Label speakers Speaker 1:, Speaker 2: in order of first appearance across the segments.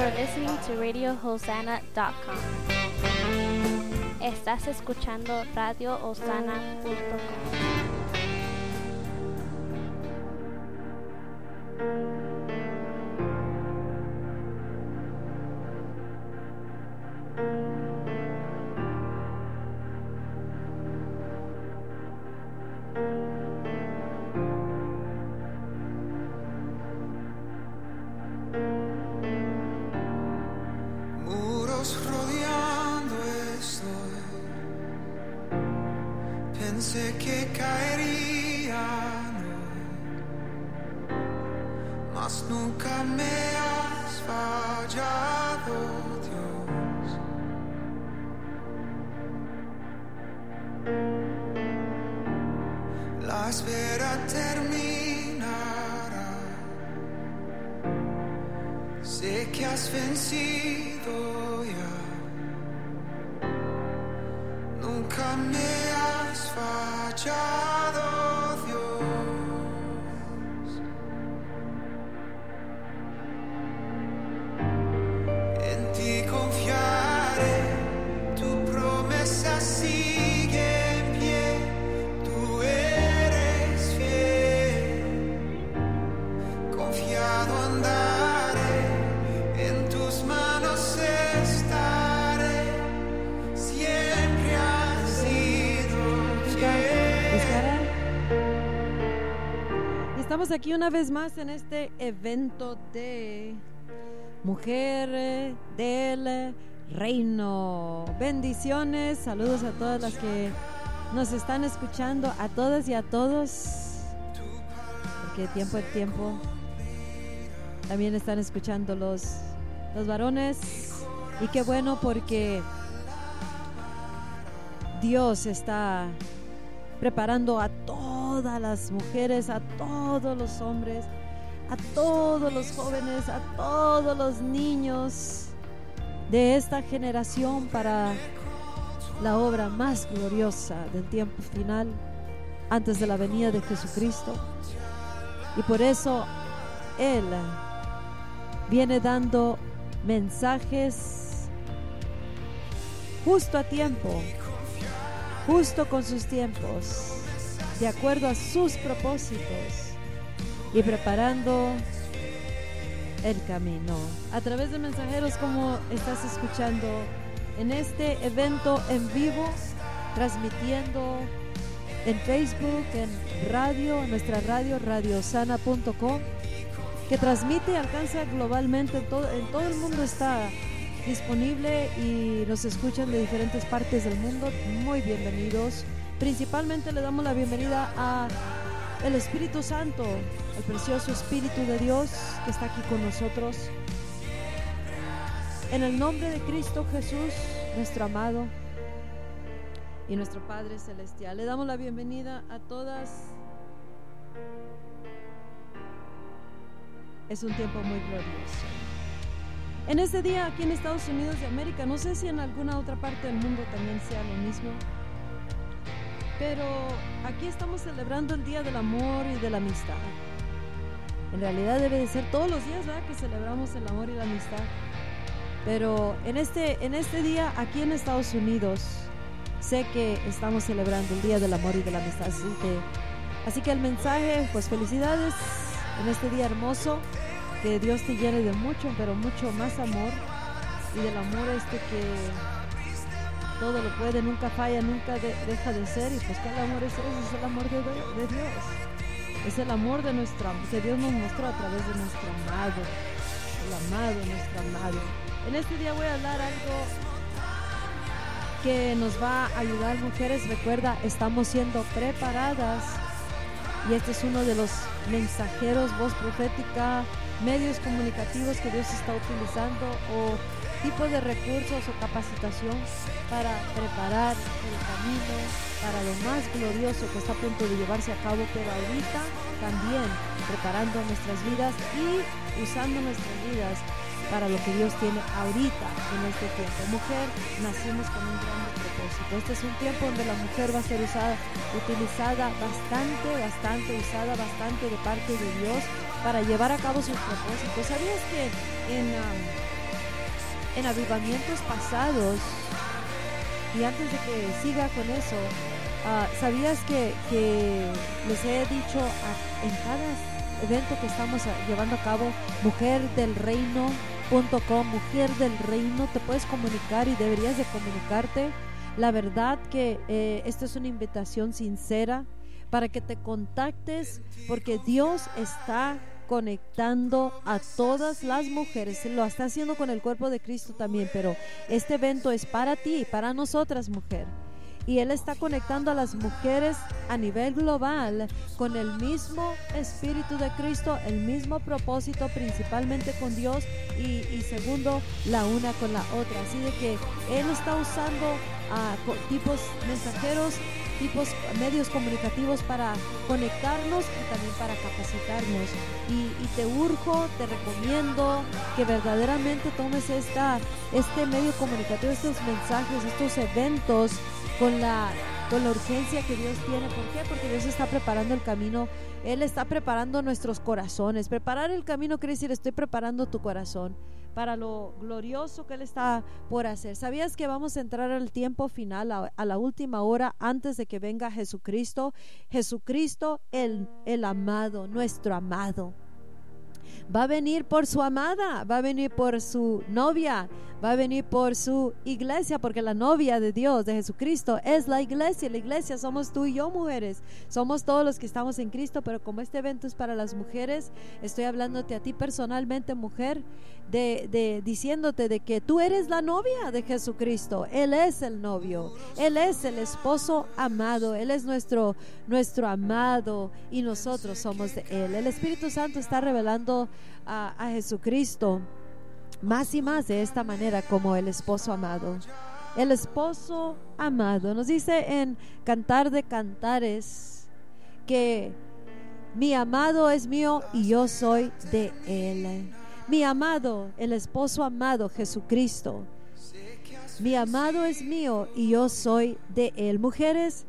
Speaker 1: You're listening to RadioHosanna.com. Estás escuchando RadioHosanna.com.
Speaker 2: child Aquí una vez más en este evento de Mujer eh, del Reino. Bendiciones, saludos a todas las que nos están escuchando, a todas y a todos, porque tiempo en tiempo también están escuchando los, los varones. Y qué bueno porque Dios está preparando a todas las mujeres, a todos los hombres, a todos los jóvenes, a todos los niños de esta generación para la obra más gloriosa del tiempo final antes de la venida de Jesucristo. Y por eso Él viene dando mensajes justo a tiempo, justo con sus tiempos, de acuerdo a sus propósitos y preparando el camino. A través de mensajeros como estás escuchando en este evento en vivo, transmitiendo en Facebook, en radio, en nuestra radio, radiosana.com, que transmite y alcanza globalmente, en todo, en todo el mundo está disponible y nos escuchan de diferentes partes del mundo. Muy bienvenidos. Principalmente le damos la bienvenida a el Espíritu Santo, el precioso Espíritu de Dios que está aquí con nosotros. En el nombre de Cristo Jesús, nuestro amado y nuestro Padre Celestial. Le damos la bienvenida a todas. Es un tiempo muy glorioso. En este día aquí en Estados Unidos de América, no sé si en alguna otra parte del mundo también sea lo mismo, pero aquí estamos celebrando el Día del Amor y de la Amistad. En realidad debe de ser todos los días, ¿verdad? Que celebramos el amor y la amistad. Pero en este, en este día aquí en Estados Unidos, sé que estamos celebrando el Día del Amor y de la Amistad. Así que, así que el mensaje, pues felicidades en este día hermoso. Que Dios te llene de mucho, pero mucho más amor. Y del amor este que todo lo puede, nunca falla, nunca de- deja de ser. Y pues que el amor es eso, es el amor de, de Dios. Es el amor de nuestro, que Dios nos mostró a través de nuestro amado. El amado, nuestro amado. En este día voy a hablar algo que nos va a ayudar mujeres. Recuerda, estamos siendo preparadas y este es uno de los mensajeros, voz profética, medios comunicativos que Dios está utilizando o tipo de recursos o capacitación para preparar el camino para lo más glorioso que está a punto de llevarse a cabo, pero ahorita también preparando nuestras vidas y usando nuestras vidas para lo que Dios tiene ahorita en este tiempo. Mujer, nacimos con un gran propósito. Este es un tiempo donde la mujer va a ser usada, utilizada bastante, bastante, usada bastante de parte de Dios para llevar a cabo sus propósitos. ¿Sabías que en, um, en avivamientos pasados, y antes de que siga con eso, ah, ¿sabías que, les he dicho a- en cada evento que estamos ah, llevando a cabo, mujerdelreino.com, mujer del reino, te puedes comunicar y deberías de comunicarte. La verdad que eh, esta es una invitación sincera para que te contactes porque Dios está conectando a todas las mujeres, lo está haciendo con el cuerpo de Cristo también, pero este evento es para ti, para nosotras mujer. Y Él está conectando a las mujeres a nivel global con el mismo Espíritu de Cristo, el mismo propósito, principalmente con Dios y, segundo, la una con la otra. Así de que Él está usando tipos mensajeros, tipos medios comunicativos para conectarnos y también para capacitarnos. Y, y te urjo, te recomiendo que verdaderamente tomes esta, este medio comunicativo, estos mensajes, estos eventos con la, con la urgencia que Dios tiene. ¿Por qué? Porque Dios está preparando el camino. Él está preparando nuestros corazones. Preparar el camino quiere decir estoy preparando tu corazón para lo glorioso que Él está por hacer. ¿Sabías que vamos a entrar al tiempo final, a, la última hora, antes de que venga Jesucristo? Jesucristo, el, el amado, nuestro amado. Va a venir por su amada, va a venir por su novia, va a venir por su iglesia, porque la novia de Dios, de Jesucristo, es la iglesia. La iglesia somos tú y yo, mujeres. Somos todos los que estamos en Cristo, pero como este evento es para las mujeres, estoy hablándote a ti personalmente, mujer, de, de diciéndote de que tú eres la novia de Jesucristo. Él es el novio, Él es el esposo amado, Él es nuestro, nuestro amado y nosotros somos de Él. El Espíritu Santo está revelando a, a Jesucristo más y más de esta manera como el esposo amado. El esposo amado nos dice en Cantar de Cantares que mi amado es mío y yo soy de él. Mi amado, el esposo amado Jesucristo. Mi amado es mío y yo soy de él. Mujeres,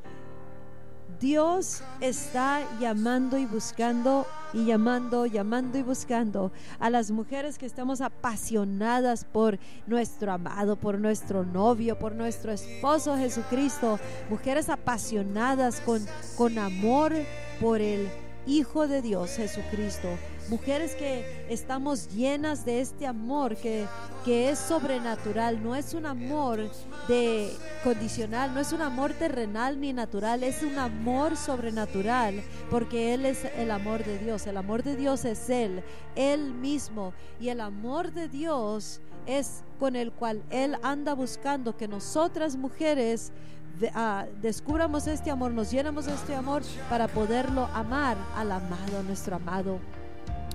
Speaker 2: Dios está llamando y buscando y llamando, llamando y buscando a las mujeres que estamos apasionadas por nuestro amado, por nuestro novio, por nuestro esposo Jesucristo. Mujeres apasionadas con, con amor por el Hijo de Dios Jesucristo. Mujeres que estamos llenas de este amor que, que es sobrenatural, no es un amor de condicional, no es un amor terrenal ni natural, es un amor sobrenatural, porque Él es el amor de Dios, el amor de Dios es Él, Él mismo, y el amor de Dios es con el cual Él anda buscando que nosotras mujeres ah, descubramos este amor, nos llenamos de este amor para poderlo amar al amado, nuestro amado.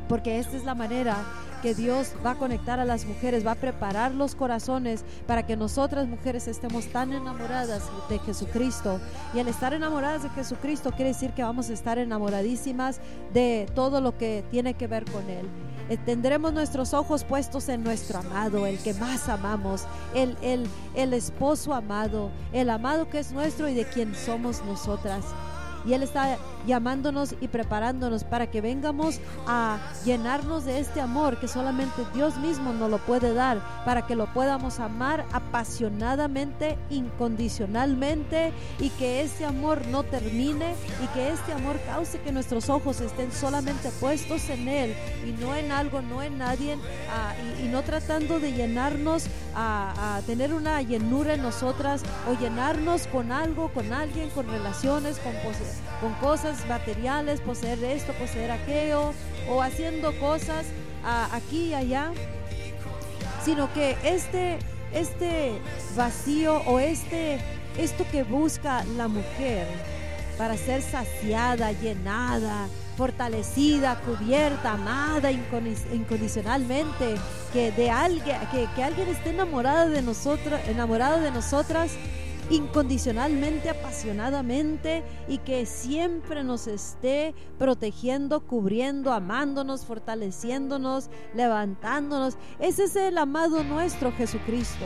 Speaker 2: Porque esta es la manera que Dios va a conectar a las mujeres, va a preparar los corazones para que nosotras mujeres estemos tan enamoradas de Jesucristo. Y al estar enamoradas de Jesucristo quiere decir que vamos a estar enamoradísimas de todo lo que tiene que ver con Él. Eh, Tendremos nuestros ojos puestos en nuestro amado, el que más amamos, el, el, el esposo amado, el amado que es nuestro y de quien somos nosotras. Y Él está llamándonos y preparándonos para que vengamos a llenarnos de este amor que solamente Dios mismo nos lo puede dar, para que lo podamos amar apasionadamente, incondicionalmente y que este amor no termine y que este amor cause que nuestros ojos estén solamente puestos en Él y no en algo, no en nadie ah, y, no tratando de llenarnos a, a tener una llenura en nosotras o llenarnos con algo, con alguien, con relaciones, con, pose- con cosas materiales, poseer esto, poseer aquello o haciendo cosas aquí y allá sino que este, este vacío o este, esto que busca la mujer para ser saciada, llenada, fortalecida, cubierta, amada incondi- incondicionalmente, que de alguien, que, que alguien esté enamorado de nosotros, enamorado de nosotras incondicionalmente, apasionadamente y que siempre nos esté protegiendo, cubriendo, amándonos, fortaleciéndonos, levantándonos. Ese es el amado nuestro Jesucristo.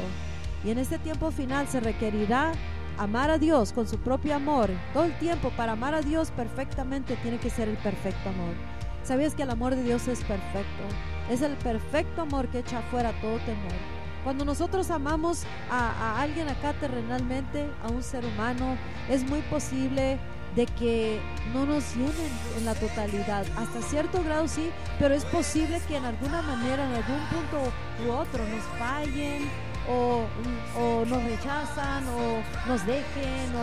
Speaker 2: Y en este tiempo final se requerirá amar a Dios con su propio amor. Todo el tiempo para amar a Dios perfectamente tiene que ser el perfecto amor. ¿Sabías que el amor de Dios es perfecto? Es el perfecto amor que echa fuera todo temor. Cuando nosotros amamos a, alguien acá terrenalmente, a un ser humano, es muy posible de que no nos llenen en la totalidad. Hasta cierto grado sí, pero es posible que en alguna manera, en algún punto u otro, nos fallen o, nos rechazan o nos dejen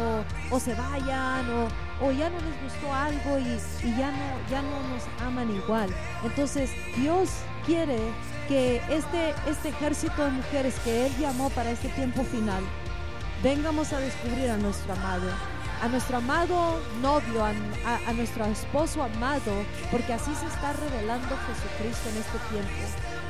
Speaker 2: o, se vayan o, o ya no les gustó algo y, y ya, no, ya no nos aman igual. Entonces Dios quiere que este, este ejército de mujeres que Él llamó para este tiempo final, vengamos a descubrir a nuestro amado a nuestro amado novio, a, a, a, nuestro esposo amado, porque así se está revelando Jesucristo en este tiempo.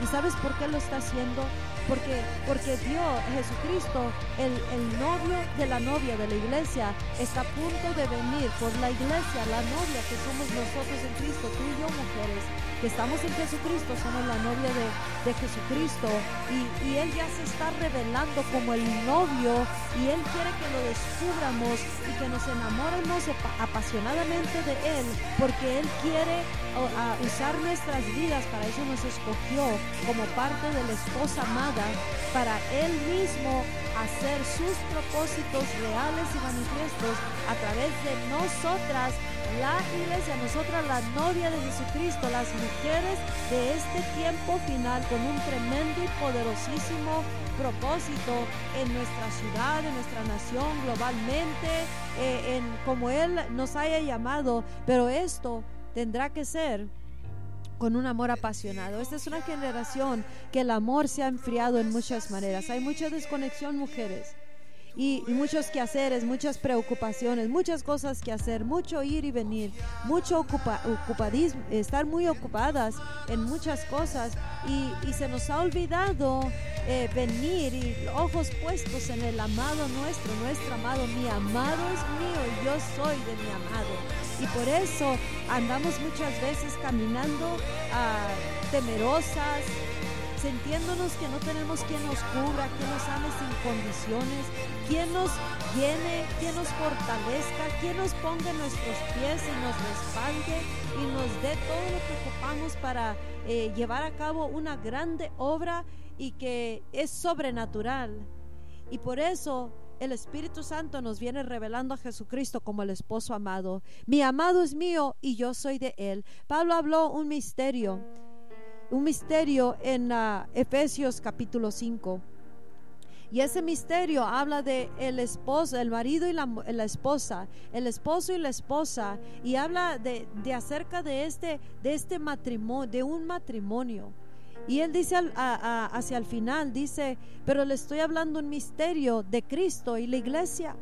Speaker 2: ¿Y sabes por qué lo está haciendo? Porque, porque Dios, Jesucristo, el, el novio de la novia de la iglesia, está a punto de venir por la iglesia, la novia que somos nosotros en Cristo, tú y yo mujeres, que estamos en Jesucristo, somos la novia de, de Jesucristo. Y, y, Él ya se está revelando como el novio y Él quiere que lo descubramos y que nos enamoremos apasionadamente de Él porque Él quiere usar nuestras vidas, para eso nos escogió como parte de la esposa para Él mismo hacer sus propósitos reales y manifiestos a través de nosotras la iglesia, nosotras la novia de Jesucristo, las mujeres de este tiempo final con un tremendo y poderosísimo propósito en nuestra ciudad, en nuestra nación, globalmente, eh, en como Él nos haya llamado, pero esto tendrá que ser con un amor apasionado. Esta es una generación que el amor se ha enfriado en muchas maneras. Hay mucha desconexión, mujeres y, y, muchos quehaceres, muchas preocupaciones, muchas cosas que hacer, mucho ir y venir, mucho ocupa, ocupadismo, estar muy ocupadas en muchas cosas y, y se nos ha olvidado eh, venir y ojos puestos en el amado nuestro, nuestro amado, mi amado es mío y yo soy de mi amado. Y por eso andamos muchas veces caminando uh, temerosas, sintiéndonos que no tenemos quien nos cubra, quien nos ame sin condiciones, quien nos llene, quien nos fortalezca, quien nos ponga en nuestros pies y nos respalde y nos dé todo lo que ocupamos para eh, llevar a cabo una grande obra y que es sobrenatural. Y por eso el Espíritu Santo nos viene revelando a Jesucristo como el esposo amado. Mi amado es mío y yo soy de él. Pablo habló un misterio un misterio en uh, Efesios capítulo 5. Y ese misterio habla de el esposo, el marido y la, la, esposa, el esposo y la esposa, y habla de, de acerca de este, de este matrimonio, de un matrimonio. Y él dice al, a, hacia el final, dice, pero le estoy hablando un misterio de Cristo y la iglesia.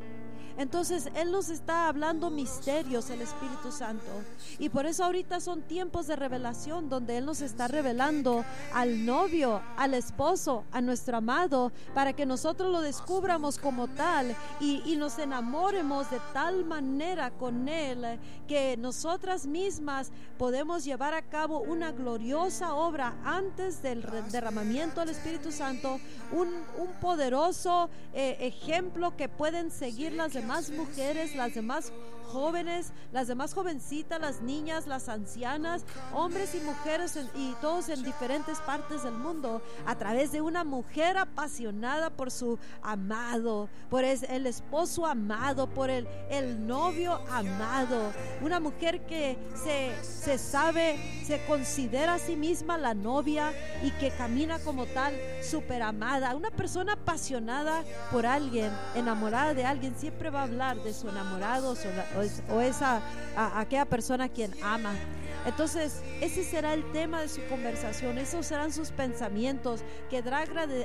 Speaker 2: Entonces Él nos está hablando misterios, el Espíritu Santo. Y por eso ahorita son tiempos de revelación donde Él nos está revelando al novio, al esposo, a nuestro amado, para que nosotros lo descubramos como tal y, nos enamoremos de tal manera con Él que nosotras mismas podemos llevar a cabo una gloriosa obra antes del derramamiento del Espíritu Santo, un, un poderoso eh, ejemplo que pueden seguir las demás demás mujeres, las demás jóvenes, las demás jovencitas, las niñas, las ancianas, hombres y mujeres y todos en diferentes partes del mundo a través de una mujer apasionada por su amado, por el esposo amado, por el, novio amado, una mujer que se, sabe, se considera a sí misma la novia y que camina como tal súper amada, una persona apasionada por alguien, enamorada de alguien, siempre va a hablar de su enamorado, o, esa a, aquella persona quien ama. Entonces, ese será el tema de su conversación, esos serán sus pensamientos, quedará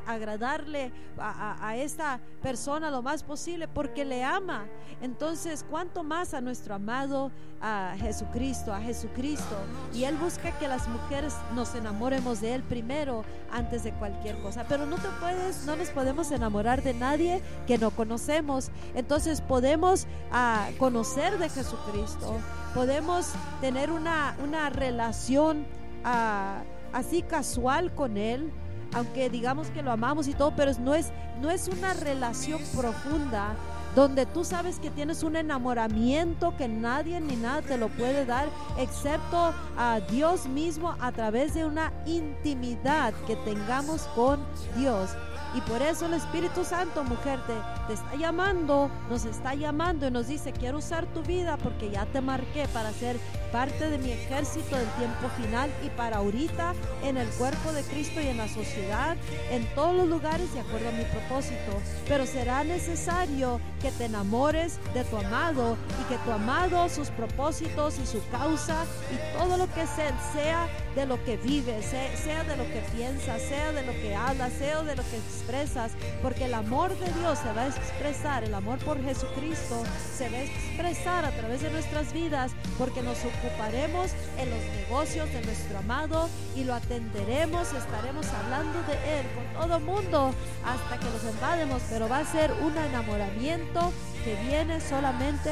Speaker 2: agradarle a, a, a, esta persona lo más posible porque le ama. Entonces, ¿cuánto más a nuestro amado a Jesucristo, a Jesucristo? Y Él busca que las mujeres nos enamoremos de Él primero antes de cualquier cosa. Pero no te puedes, no nos podemos enamorar de nadie que no conocemos. Entonces, podemos uh, conocer de Jesucristo podemos tener una, una relación uh, así casual con Él, aunque digamos que lo amamos y todo, pero no es, no es una relación profunda, donde tú sabes que tienes un enamoramiento que nadie ni nada te lo puede dar, excepto a Dios mismo a través de una intimidad que tengamos con Dios. Y por eso el Espíritu Santo, mujer, te, te, está llamando, nos está llamando y nos dice, quiero usar tu vida porque ya te marqué para ser parte de mi ejército del tiempo final y para ahorita en el cuerpo de Cristo y en la sociedad, en todos los lugares de acuerdo a mi propósito. Pero será necesario que te enamores de tu amado y que tu amado, sus propósitos y su causa y todo lo que Él sea de lo que vives, sea, sea de lo que piensas, sea de lo que hablas, sea de lo que expresas, porque el amor de Dios se va a expresar, el amor por Jesucristo se va a expresar a través de nuestras vidas, porque nos ocuparemos en los negocios de nuestro amado y lo atenderemos, estaremos hablando de Él con todo mundo hasta que nos invademos, pero va a ser un enamoramiento que viene solamente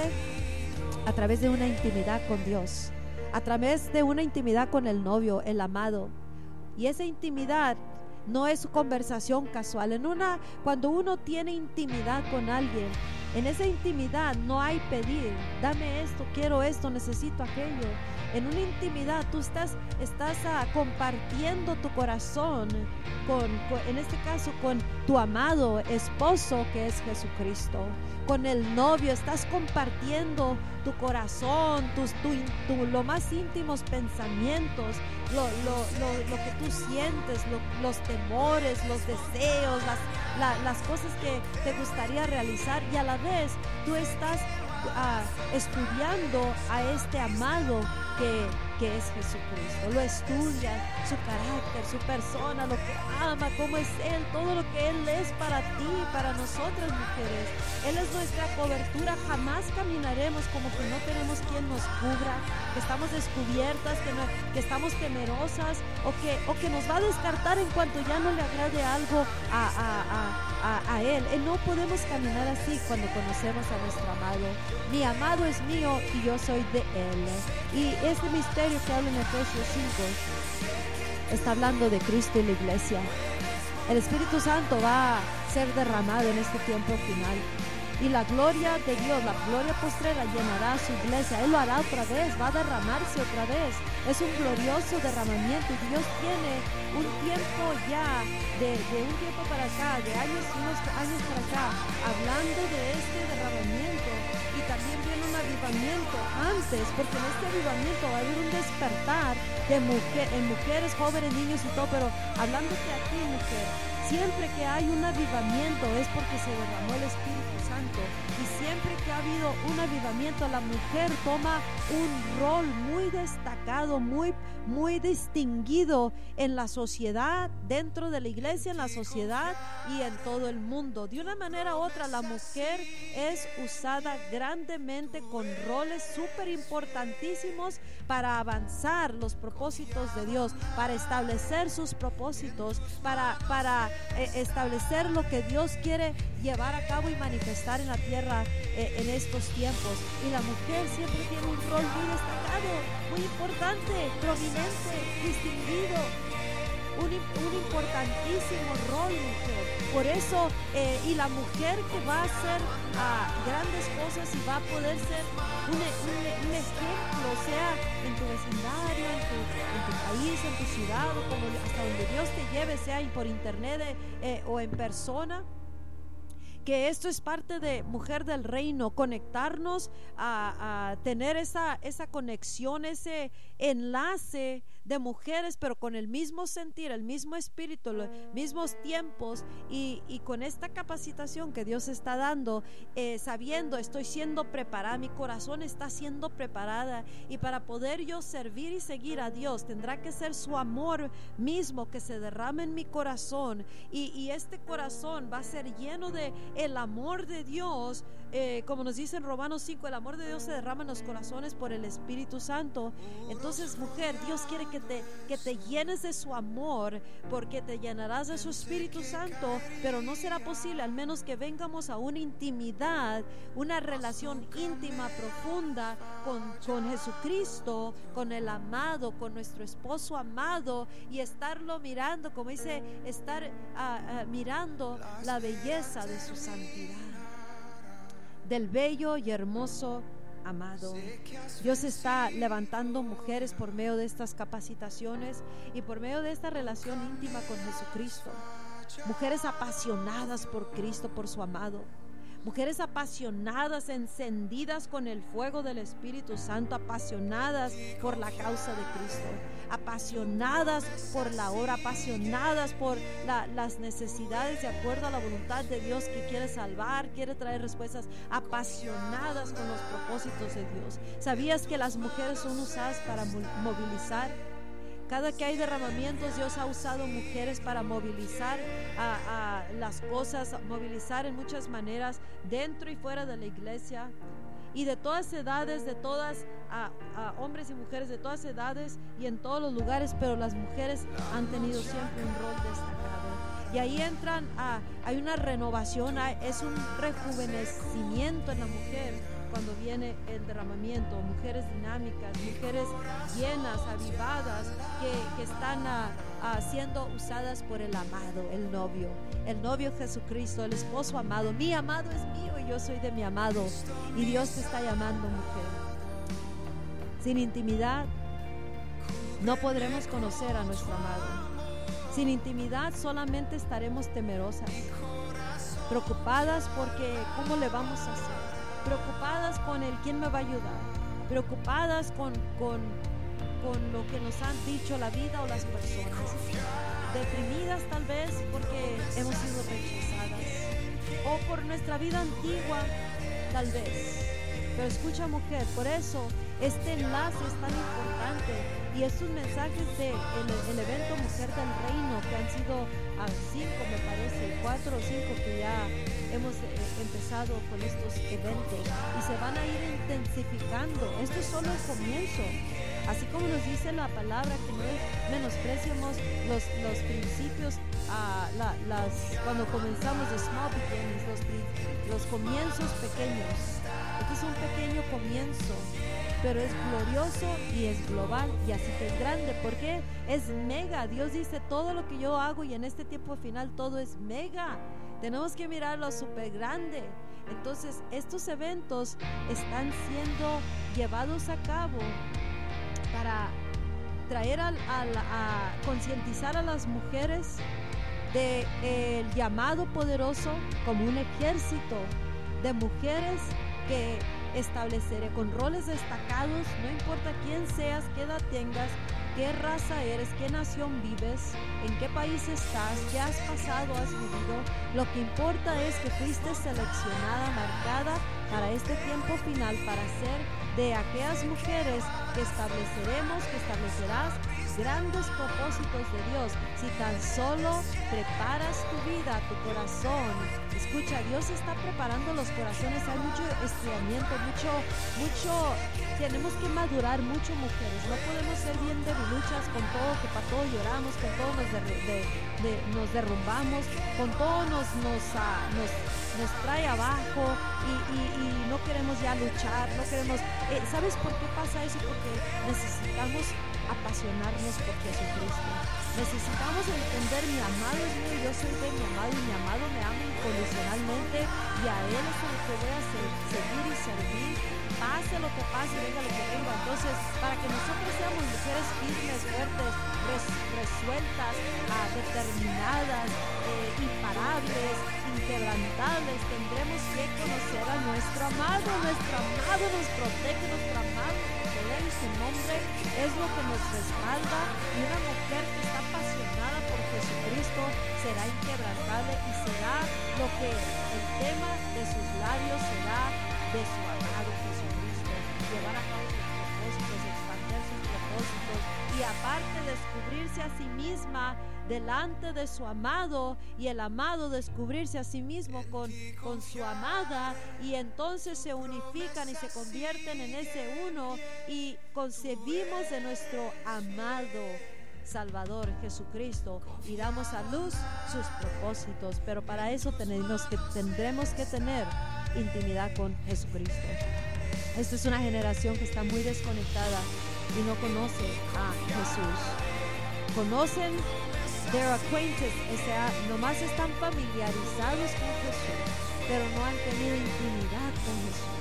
Speaker 2: a través de una intimidad con Dios, a través de una intimidad con el novio, el amado. Y esa intimidad no es conversación casual. En una, cuando uno tiene intimidad con alguien, en esa intimidad no hay pedir, dame esto, quiero esto, necesito aquello. En una intimidad tú estás, estás ah, compartiendo tu corazón con, con- en este caso, con tu amado esposo que es Jesucristo. Con el novio estás compartiendo tu corazón, tus, tu, lo más íntimos pensamientos, lo, lo- lo- lo que tú sientes, lo- los temores, los deseos, las, la- las cosas que te gustaría realizar y a la tú estás ah, estudiando a este amado que, que es Jesucristo. Lo estudias, su carácter, su persona, lo que ama, cómo es Él, todo lo que Él es para ti, para nosotras mujeres. Él es nuestra cobertura, jamás caminaremos como que no tenemos quien nos cubra, que estamos descubiertas, que, que estamos temerosas o que, o que nos va a descartar en cuanto ya no le agrade algo a, a- a- a- Él. No podemos caminar así cuando conocemos a nuestro amado. Mi amado es mío y yo soy de Él. Y este misterio que habla en Efesios 5 está hablando de Cristo y la iglesia. El Espíritu Santo va a ser derramado en este tiempo final. Y la gloria de Dios, la gloria postrera llenará su iglesia. Él lo hará otra vez, va a derramarse otra vez. Es un glorioso derramamiento. Y Dios tiene un tiempo ya, de, un tiempo para acá, de años, unos años para acá, hablando de este derramamiento. Y también viene un avivamiento antes, porque en este avivamiento va a haber un despertar de en mujeres, jóvenes, niños y todo. Pero hablándote a ti, mujer, siempre que hay un avivamiento es porque se derramó el Espíritu Santo. Y siempre que ha habido un avivamiento, la mujer toma un rol muy destacado, muy, muy distinguido en la sociedad, dentro de la iglesia, en la sociedad y en todo el mundo. De una manera u otra, la mujer es usada grandemente con roles súper importantísimos para avanzar los propósitos de Dios, para establecer sus propósitos, para, para eh, establecer lo que Dios quiere llevar a cabo y manifestar en la tierra eh, en estos tiempos. Y la mujer siempre tiene un rol muy destacado, muy importante, prominente, distinguido un, un importantísimo rol, mujer. Por eso, eh, y la mujer que va a hacer ah, grandes cosas y va a poder ser un, e- un e- un ejemplo, sea en tu vecindario, en tu, en tu país, en tu ciudad, o como hasta donde Dios te lleve, sea por internet eh, o en persona que esto es parte de Mujer del Reino, conectarnos a, a tener esa, esa conexión, ese enlace de mujeres, pero con el mismo sentir, el mismo espíritu, los mismos tiempos y, y con esta capacitación que Dios está dando, eh, sabiendo, estoy siendo preparada, mi corazón está siendo preparada y para poder yo servir y seguir a Dios tendrá que ser su amor mismo que se derrame en mi corazón y, y este corazón va a ser lleno de el amor de Dios, eh, como nos dice en Romanos 5, el amor de Dios se derrama en los corazones por el Espíritu Santo. Entonces, mujer, Dios quiere que te, que te llenes de su amor, porque te llenarás de su Espíritu Santo, pero no será posible al menos que vengamos a una intimidad, una relación íntima, profunda con, con Jesucristo, con el amado, con nuestro esposo amado y estarlo mirando, como dice, estar ah, ah, mirando la belleza de su santidad. Del bello y hermoso amado. Dios está levantando mujeres por medio de estas capacitaciones y por medio de esta relación íntima con Jesucristo. Mujeres apasionadas por Cristo, por su amado. Mujeres apasionadas, encendidas con el fuego del Espíritu Santo, apasionadas por la causa de Cristo, apasionadas por la obra, apasionadas por la- las necesidades de acuerdo a la voluntad de Dios que quiere salvar, quiere traer respuestas, apasionadas con los propósitos de Dios. ¿Sabías que las mujeres son usadas para mo- movilizar? Cada que hay derramamientos, Dios ha usado mujeres para movilizar a, a las cosas, movilizar en muchas maneras dentro y fuera de la iglesia. Y de todas edades, de todas, a, a hombres y mujeres de todas edades y en todos los lugares, pero las mujeres han tenido siempre un rol destacado. Y ahí entran, a, hay una renovación, es un rejuvenecimiento en la mujer cuando viene el derramamiento, mujeres dinámicas, mujeres llenas, avivadas, que, están ah, ah, siendo usadas por el amado, el novio, el novio Jesucristo, el esposo amado. Mi amado es mío y yo soy de mi amado. Y Dios te está llamando, mujer. Sin intimidad no podremos conocer a nuestro amado. Sin intimidad solamente estaremos temerosas, preocupadas porque ¿cómo le vamos a hacer? Preocupadas con el quién me va a ayudar, preocupadas con, con, con lo que nos han dicho la vida o las personas, deprimidas tal vez porque hemos sido rechazadas o por nuestra vida antigua tal vez. Pero escucha mujer, por eso este enlace es tan importante y estos mensajes de el, evento Mujer del Reino que han sido a cinco me parece, cuatro o cinco que ya hemos eh, empezado con estos eventos y se van a ir intensificando. Esto es solo el comienzo. Así como nos dice la palabra que no menospreciamos los, los principios, la- las, cuando comenzamos de small beginnings, los, los comienzos pequeños. Este es un pequeño comienzo, pero es glorioso y es global y así que es grande, porque es mega. Dios dice todo lo que yo hago y en este tiempo final todo es mega. Tenemos que mirarlo súper grande. Entonces, estos eventos están siendo llevados a cabo para traer al- a, concientizar a las mujeres de el llamado poderoso como un ejército de mujeres que estableceré con roles destacados, no importa quién seas, qué edad tengas, qué raza eres, qué nación vives, en qué país estás, qué has pasado, has vivido. Lo que importa es que fuiste seleccionada, marcada para este tiempo final, para ser de aquellas mujeres que estableceremos, que establecerás grandes propósitos de Dios. Si tan solo preparas tu vida, tu corazón, escucha, Dios está preparando los corazones. Hay mucho estudiamiento, mucho, mucho, tenemos que madurar mucho, mujeres. No podemos ser bien debiluchas con todo, que para todo lloramos, con todo nos, derru- de- de- nos derrumbamos, con todo nos, nos, ah, nos, trae abajo y no queremos ya luchar, no queremos... eh, ¿Sabes por qué pasa eso? Porque necesitamos apasionarnos por Jesucristo. Necesitamos entender mi amado es mío, yo soy de mi amado y mi amado me ama incondicionalmente y a Él es el que voy a seguir y servir, pase lo que pase, venga lo que venga. Entonces, para que nosotros seamos mujeres firmes, fuertes, res- resueltas, ah, determinadas, eh, imparables, inquebrantables, tendremos que conocer a nuestro amado. Nuestro amado nos protege, nuestro amado y su nombre es lo que nos respalda y una mujer que está apasionada por Jesucristo será inquebrantable y será lo que el tema de sus labios será de su amado Jesucristo, llevar a cabo sus propósitos, propósitos y aparte descubrirse a sí misma delante de su amado y el amado descubrirse a sí mismo con, con su amada y entonces se unifican y se convierten en ese uno y concebimos de nuestro amado Salvador Jesucristo y damos a luz sus propósitos, pero para eso tenemos que, tendremos que tener intimidad con Jesucristo. Esta es una generación que está muy desconectada y no conoce a Jesús. Conocen their acquainted, o sea, nomás están familiarizados con Jesús, pero no han tenido intimidad con Jesús.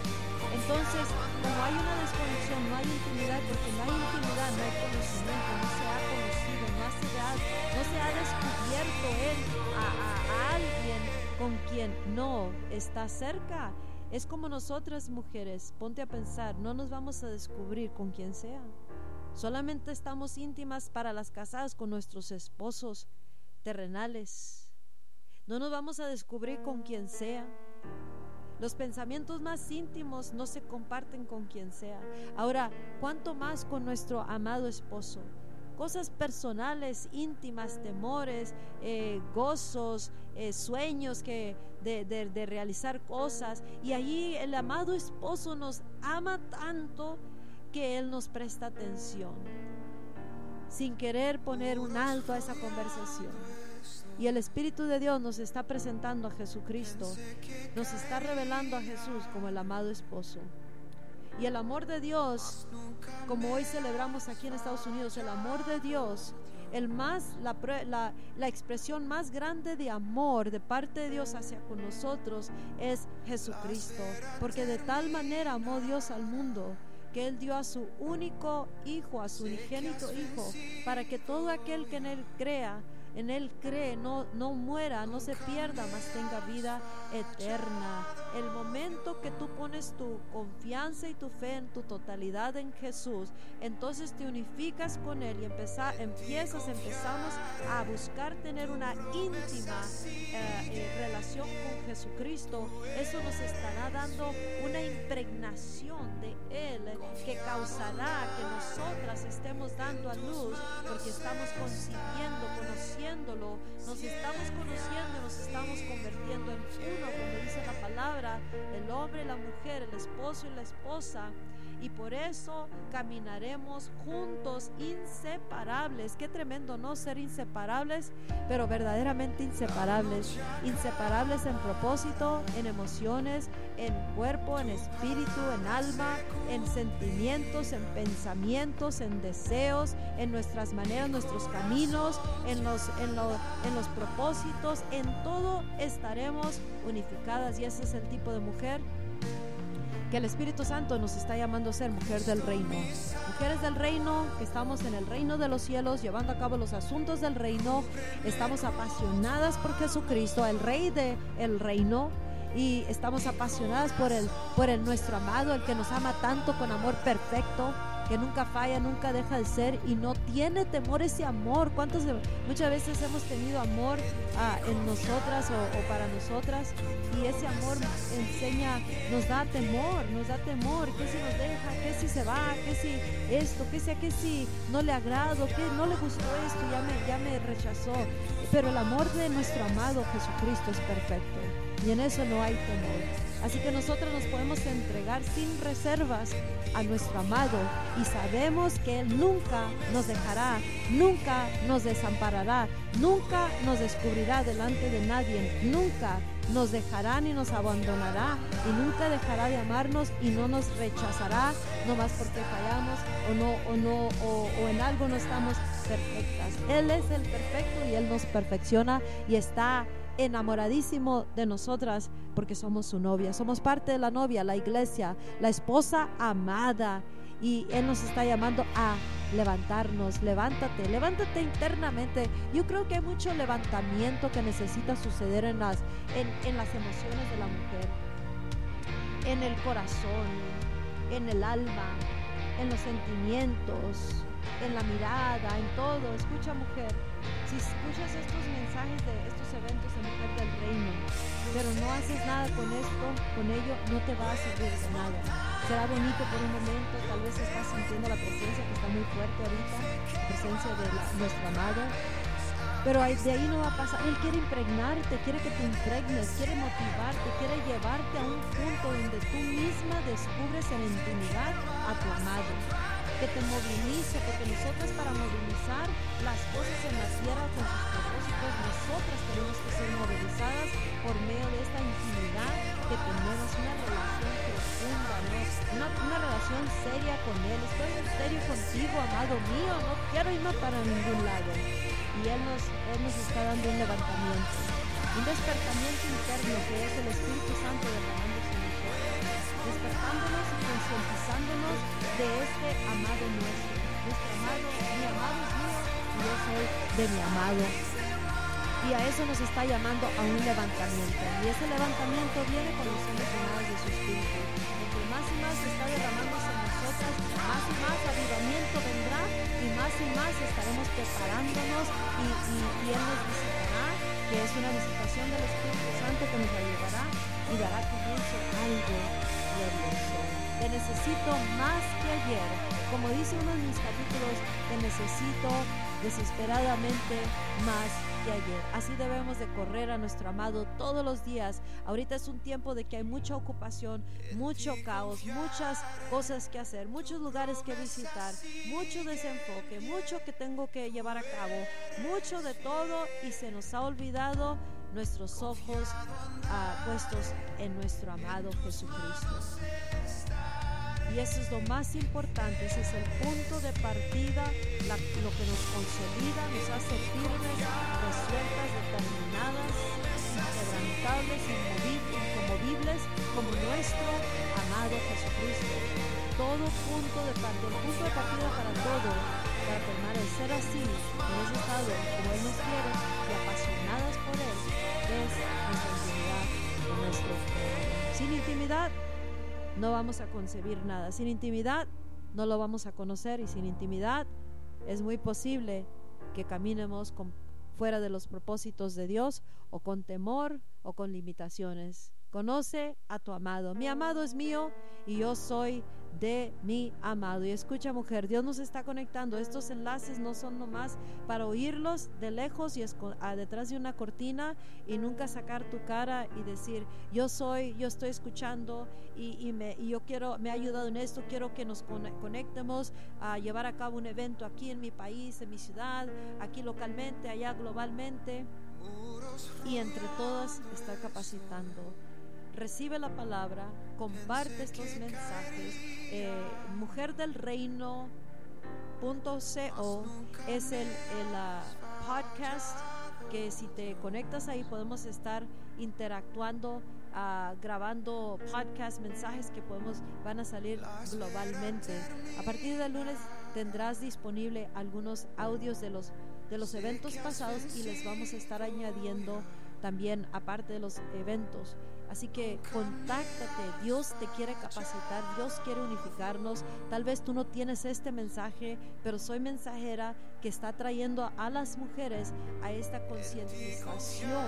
Speaker 2: Entonces, como hay una desconexión, no hay intimidad, porque no hay intimidad, no hay conocimiento, no se ha conocido, no se ha, no se ha descubierto Él a alguien con quien no está cerca. Es como nosotras mujeres, ponte a pensar, no nos vamos a descubrir con quien sea. Solamente estamos íntimas para las casadas con nuestros esposos terrenales. No nos vamos a descubrir con quien sea. Los pensamientos más íntimos no se comparten con quien sea. Ahora, ¿cuánto más con nuestro amado esposo? Cosas personales, íntimas, temores, eh, gozos, eh, sueños que de, de- de realizar cosas. Y allí el amado esposo nos ama tanto que Él nos presta atención, sin querer poner un alto a esa conversación. Y el Espíritu de Dios nos está presentando a Jesucristo, nos está revelando a Jesús como el amado esposo. Y el amor de Dios, como hoy celebramos aquí en Estados Unidos, el amor de Dios, el más, la, la expresión más grande de amor de parte de Dios hacia con nosotros es Jesucristo. Porque de tal manera amó Dios al mundo que Él dio a su único Hijo, a su unigénito Hijo, para que todo aquel que en Él crea, en Él cree, no, no muera, no se pierda, mas tenga vida eterna. El momento que tú pones tu confianza y tu fe en tu totalidad en Jesús, entonces te unificas con Él y empeza- empiezas, empezamos a buscar tener una íntima eh, eh, relación con Jesucristo. Eso nos estará dando una impregnación de Él que causará que nosotras estemos dando a luz porque estamos concibiendo, conociéndolo, nos estamos conociendo, nos estamos convirtiendo en uno, como dice la palabra, el hombre la mujer, el esposo y la esposa. Y por eso caminaremos juntos, inseparables. Qué tremendo no ser inseparables, pero verdaderamente inseparables. Inseparables en propósito, en emociones, en cuerpo, en espíritu, en alma, en sentimientos, en pensamientos, en deseos, en nuestras maneras, nuestros caminos, en los, en lo- en los propósitos, en todo estaremos unificadas. Y ese es el tipo de mujer que el Espíritu Santo nos está llamando a ser mujer del reino. Mujeres del reino, que estamos en el reino de los cielos, llevando a cabo los asuntos del reino, estamos apasionadas por Jesucristo, el rey del el reino, y estamos apasionadas por el, por el nuestro amado, el que nos ama tanto con amor perfecto, que nunca falla, nunca deja de ser y no tiene temor ese amor. ¿Cuántos de- muchas veces hemos tenido amor ah, en nosotras o, o para nosotras y ese amor enseña, nos da temor, nos da temor, que si nos deja, que si se va, que si esto, que si, que si no le agrado, que no le gustó esto, ya me, ya me rechazó. Pero el amor de nuestro amado Jesucristo es perfecto y en eso no hay temor. Así que nosotros nos podemos entregar sin reservas a nuestro amado y sabemos que Él nunca nos dejará, nunca nos desamparará, nunca nos descubrirá delante de nadie, nunca nos dejará ni nos abandonará y nunca dejará de amarnos y no nos rechazará no más porque fallamos o no o no o en algo no estamos perfectas. Él es el perfecto y él nos perfecciona y está enamoradísimo de nosotras porque somos su novia, somos parte de la novia, la iglesia, la esposa amada y él nos está llamando a levantarnos, levántate, levántate internamente. Yo creo que hay mucho levantamiento que necesita suceder en las, en, en las emociones de la mujer, en el corazón, en el alma, en los sentimientos, en la mirada, en todo. Escucha mujer, si escuchas estos mensajes de estos eventos de mujer del reino, pero no haces nada con esto, con ello, no te va a servir de nada. Será bonito por un momento, tal vez estás sintiendo la presencia que está muy fuerte ahorita, la presencia de la- nuestro amado, pero de ahí no va a pasar. Él quiere impregnarte, quiere que te impregnes, quiere motivarte, quiere llevarte a un punto donde tú misma descubres en intimidad a tu amado. Que te movilice, porque nosotros para movilizar las cosas en la tierra con sus propósitos, nosotras tenemos que ser movilizadas por medio de esta intimidad que tenemos una relación profunda, ¿no? una, una relación seria con Él. Estoy en serio contigo, amado mío, no quiero irme para ningún lado. Y Él nos, Él nos está dando un levantamiento. Un despertamiento interno que es el Espíritu Santo en nosotros, despertándonos y concientizándonos de este amado nuestro. Nuestro amado, mi amado es mío yo soy de mi amado. Y a eso nos está llamando a un levantamiento. Y ese levantamiento viene con los ojos llenados de su Espíritu. Entre más y más está derramándose en nosotras, más y más avivamiento vendrá y más y más estaremos preparándonos y, y, y Él nos visitará, que es una visitación del Espíritu Santo que nos ayudará y dará comienzo algo glorioso. Te necesito más que ayer. Como dice uno de mis capítulos, te necesito desesperadamente más que ayer. Así debemos de correr a nuestro amado todos los días. Ahorita es un tiempo de que hay mucha ocupación, mucho caos, muchas cosas que hacer, muchos lugares que visitar, mucho desenfoque, mucho que tengo que llevar a cabo, mucho de todo y se nos ha olvidado nuestros ojos ah, puestos en nuestro amado Jesucristo. Y eso es lo más importante, ese es el punto de partida, lo que nos consolida, nos hace firmes, resueltas, determinadas, inquebrantables, inmovi- inconmovibles, como nuestro amado Jesucristo. Todo punto de partida, punto de partida para todo, para permanecer así, en ese estado, como Él nos y apasionadas por Él, es nuestra intimidad con nuestro. Sin intimidad, no vamos a concebir nada. Sin intimidad no lo vamos a conocer y sin intimidad es muy posible que caminemos fuera de los propósitos de Dios o con temor o con limitaciones. Conoce a tu amado. Mi amado es mío y yo soy de mi amado. Y escucha mujer, Dios nos está conectando. Estos enlaces no son nomás para oírlos de lejos y ah, detrás de una cortina y nunca sacar tu cara y decir, yo soy, yo estoy escuchando y, y me, y yo quiero, me ha ayudado en esto, quiero que nos cone- conectemos a llevar a cabo un evento aquí en mi país, en mi ciudad, aquí localmente, allá globalmente y entre todas está capacitando. Recibe la palabra, comparte estos mensajes. Eh, Mujer del Reino .co es el, el, ah, podcast que si te conectas ahí podemos estar interactuando, ah, grabando podcast, mensajes que podemos van a salir globalmente. A partir del lunes tendrás disponible algunos audios de los de los eventos pasados y les vamos a estar añadiendo también aparte de los eventos. Así que contáctate, Dios te quiere capacitar, Dios quiere unificarnos. Tal vez tú no tienes este mensaje, pero soy mensajera que está trayendo a las mujeres a esta concientización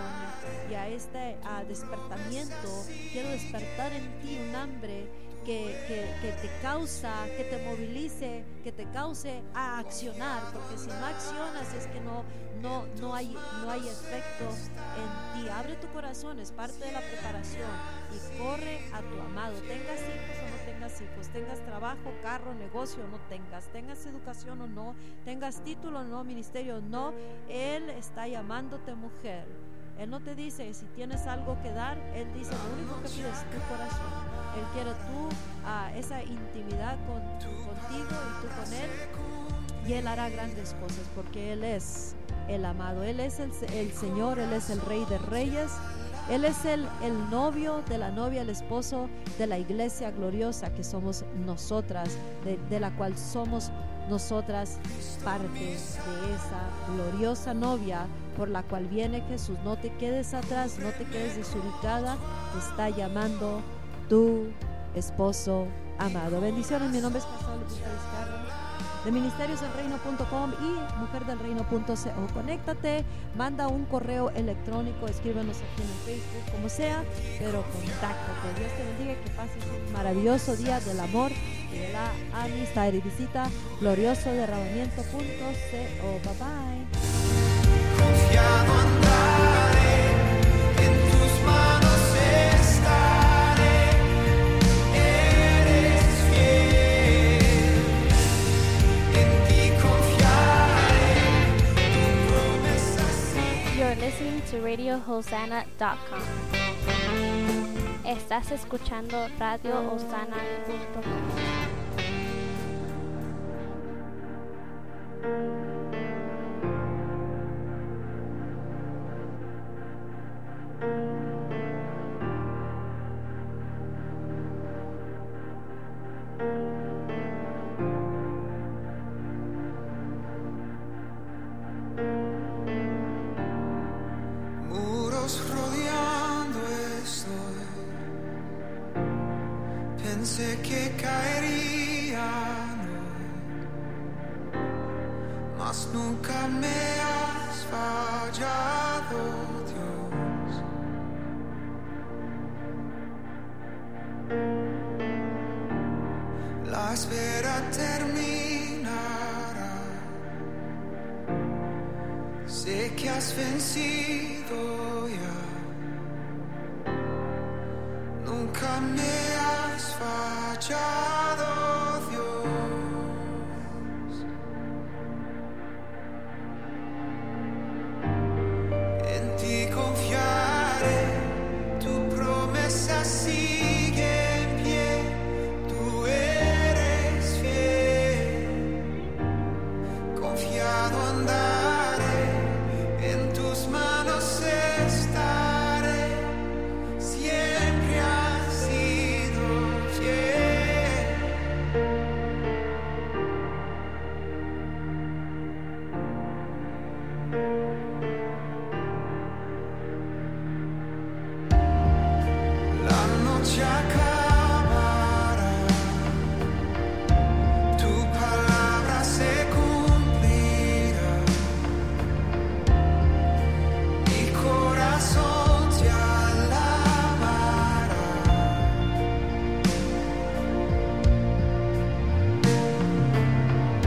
Speaker 2: y a este ah, despertamiento. Quiero despertar en ti un hambre que, que- que te causa, que te movilice, que te cause a accionar, porque si no accionas es que no, no, no, hay, no hay efecto en ti. Abre tu corazón, es parte de la preparación y corre a tu amado. Tengas hijos o no tengas hijos, tengas trabajo, carro, negocio o no tengas, tengas educación o no, tengas título o no, ministerio o no, Él está llamándote mujer. Él no te dice si tienes algo que dar, Él dice lo único que pide es tu corazón. Él quiere tú ah, esa intimidad con, contigo y tú con Él. Y Él hará grandes cosas porque Él es el amado. Él es el, el Señor, Él es el Rey de Reyes. Él es el, el novio de la novia, el esposo de la iglesia gloriosa que somos nosotras, de, de la cual somos nosotras parte de esa gloriosa novia por la cual viene Jesús. No te quedes atrás, no te quedes desubicada, te está llamando tu esposo amado. Bendiciones, mi nombre es Pastor Lupita Vizcarra de ministerioselreino.com y mujerdelreino.co. Conéctate, manda un correo electrónico, escríbenos aquí en el Facebook, como sea, pero contáctate. Dios te bendiga y que pases un maravilloso día del amor y de la amistad. Y visita gloriosoderramamiento.co. Bye bye.
Speaker 1: RadioHosanna.com. Estás escuchando RadioHosanna.com.